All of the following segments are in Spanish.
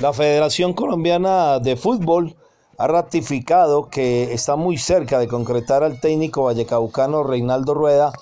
La Federación Colombiana de Fútbol ha ratificado que está muy cerca de concretar al técnico vallecaucano Reinaldo Rueda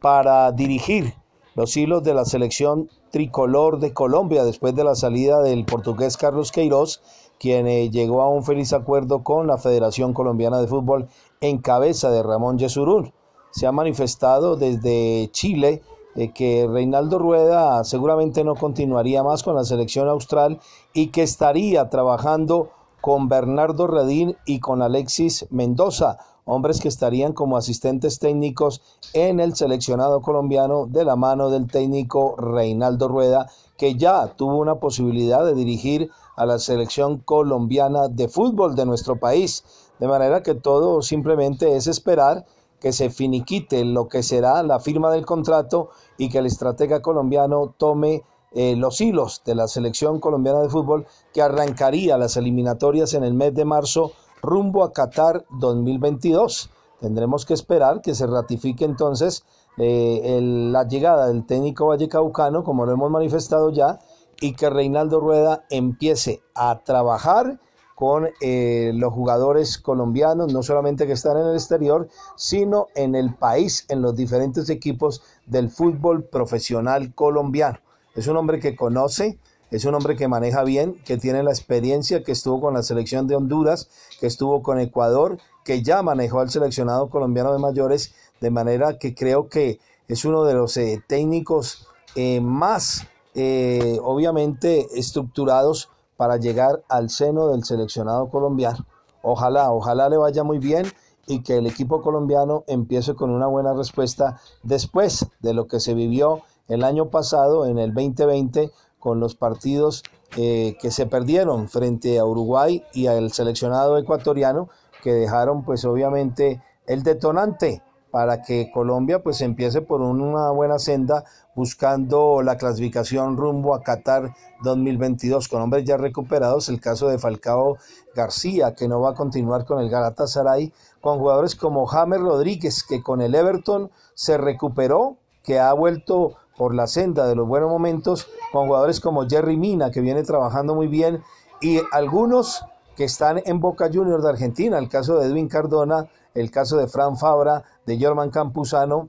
para dirigir los hilos de la selección tricolor de Colombia después de la salida del portugués Carlos Queiroz, quien eh, llegó a un feliz acuerdo con la Federación Colombiana de Fútbol en cabeza de Ramón Yesurún. Se ha manifestado desde Chile eh, que Reinaldo Rueda seguramente no continuaría más con la selección austral y que estaría trabajando con Bernardo Redín y con Alexis Mendoza, hombres que estarían como asistentes técnicos en el seleccionado colombiano de la mano del técnico Reinaldo Rueda, que ya tuvo una posibilidad de dirigir a la selección colombiana de fútbol de nuestro país. De manera que todo simplemente es esperar que se finiquite lo que será la firma del contrato y que el estratega colombiano tome eh, los hilos de la selección colombiana de fútbol que arrancaría las eliminatorias en el mes de marzo rumbo a Qatar 2022. Tendremos que esperar que se ratifique entonces eh, la llegada del técnico vallecaucano, como lo hemos manifestado ya, y que Reinaldo Rueda empiece a trabajar con eh, los jugadores colombianos, no solamente que están en el exterior, sino en el país, en los diferentes equipos del fútbol profesional colombiano. Es un hombre que conoce, es un hombre que maneja bien, que tiene la experiencia, que estuvo con la selección de Honduras, que estuvo con Ecuador, que ya manejó al seleccionado colombiano de mayores, de manera que creo que es uno de los eh, técnicos eh, más, obviamente, estructurados para llegar al seno del seleccionado colombiano. Ojalá, ojalá le vaya muy bien y que el equipo colombiano empiece con una buena respuesta después de lo que se vivió el año pasado, en el 2020, con los partidos eh, que se perdieron frente a Uruguay y al seleccionado ecuatoriano, que dejaron pues obviamente el detonante para que Colombia pues empiece por una buena senda buscando la clasificación rumbo a Qatar 2022 con hombres ya recuperados, el caso de Falcao García que no va a continuar con el Galatasaray, con jugadores como James Rodríguez que con el Everton se recuperó, que ha vuelto por la senda de los buenos momentos, con jugadores como Jerry Mina que viene trabajando muy bien y algunos que están en Boca Juniors de Argentina, el caso de Edwin Cardona, el caso de Fran Fabra, de Germán Campuzano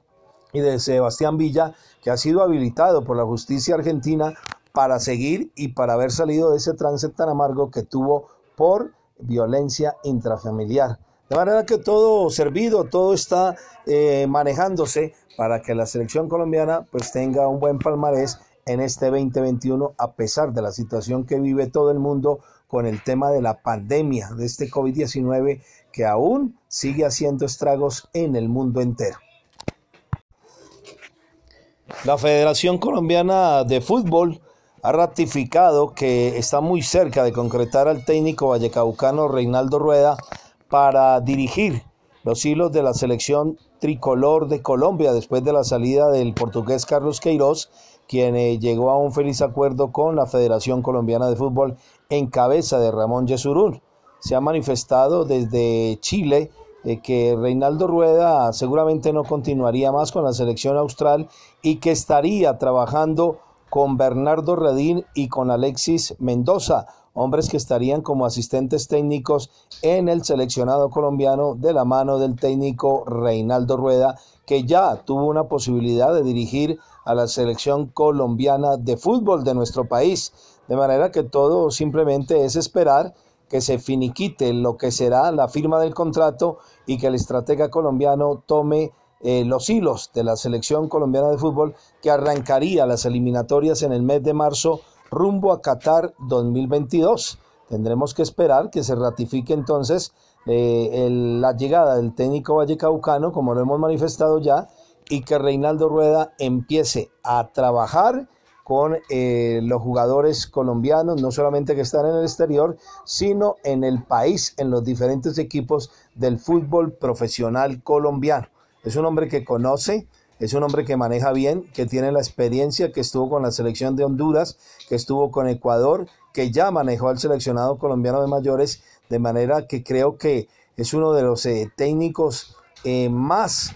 y de Sebastián Villa, que ha sido habilitado por la justicia argentina para seguir y para haber salido de ese trance tan amargo que tuvo por violencia intrafamiliar. De manera que todo servido, todo está eh, manejándose para que la selección colombiana pues tenga un buen palmarés en este 2021 a pesar de la situación que vive todo el mundo con el tema de la pandemia de este COVID-19 que aún sigue haciendo estragos en el mundo entero. La Federación Colombiana de Fútbol ha ratificado que está muy cerca de concretar al técnico vallecaucano Reinaldo Rueda para dirigir los hilos de la selección tricolor de Colombia después de la salida del portugués Carlos Queiroz, quien eh, llegó a un feliz acuerdo con la Federación Colombiana de Fútbol en cabeza de Ramón Yesurún. Se ha manifestado desde Chile eh, que Reinaldo Rueda seguramente no continuaría más con la selección austral y que estaría trabajando con Bernardo Redín y con Alexis Mendoza, hombres que estarían como asistentes técnicos en el seleccionado colombiano de la mano del técnico Reinaldo Rueda, que ya tuvo una posibilidad de dirigir a la selección colombiana de fútbol de nuestro país. De manera que todo simplemente es esperar que se finiquite lo que será la firma del contrato y que el estratega colombiano tome eh, los hilos de la selección colombiana de fútbol que arrancaría las eliminatorias en el mes de marzo rumbo a Qatar 2022. Tendremos que esperar que se ratifique entonces eh, la llegada del técnico vallecaucano, como lo hemos manifestado ya, y que Reinaldo Rueda empiece a trabajar con eh, los jugadores colombianos, no solamente que están en el exterior, sino en el país, en los diferentes equipos del fútbol profesional colombiano. Es un hombre que conoce, es un hombre que maneja bien, que tiene la experiencia, que estuvo con la selección de Honduras, que estuvo con Ecuador, que ya manejó al seleccionado colombiano de mayores, de manera que creo que es uno de los eh, técnicos eh, más,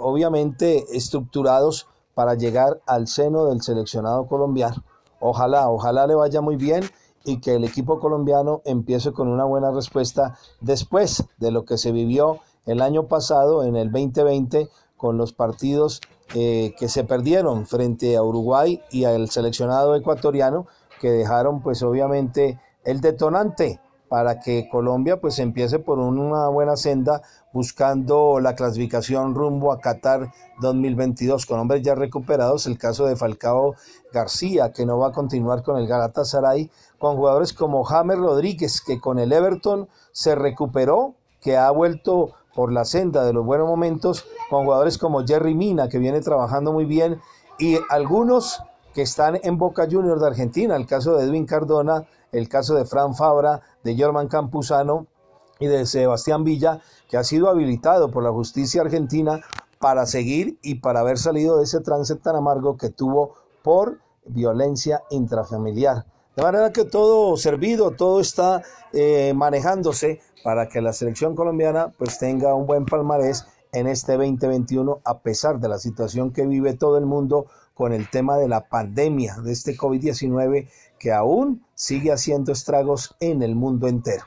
obviamente, estructurados para llegar al seno del seleccionado colombiano. Ojalá, ojalá le vaya muy bien y que el equipo colombiano empiece con una buena respuesta después de lo que se vivió el año pasado, en el 2020, con los partidos eh, que se perdieron frente a Uruguay y al seleccionado ecuatoriano, que dejaron pues obviamente el detonante para que Colombia pues empiece por una buena senda buscando la clasificación rumbo a Qatar 2022 con hombres ya recuperados, el caso de Falcao García que no va a continuar con el Galatasaray, con jugadores como James Rodríguez que con el Everton se recuperó, que ha vuelto por la senda de los buenos momentos, con jugadores como Jerry Mina que viene trabajando muy bien y algunos que están en Boca Juniors de Argentina, el caso de Edwin Cardona, el caso de Fran Fabra, de Germán Campuzano y de Sebastián Villa, que ha sido habilitado por la justicia argentina para seguir y para haber salido de ese trance tan amargo que tuvo por violencia intrafamiliar. De manera que todo servido, todo está eh, manejándose para que la selección colombiana pues tenga un buen palmarés en este 2021 a pesar de la situación que vive todo el mundo con el tema de la pandemia de este COVID-19 que aún sigue haciendo estragos en el mundo entero.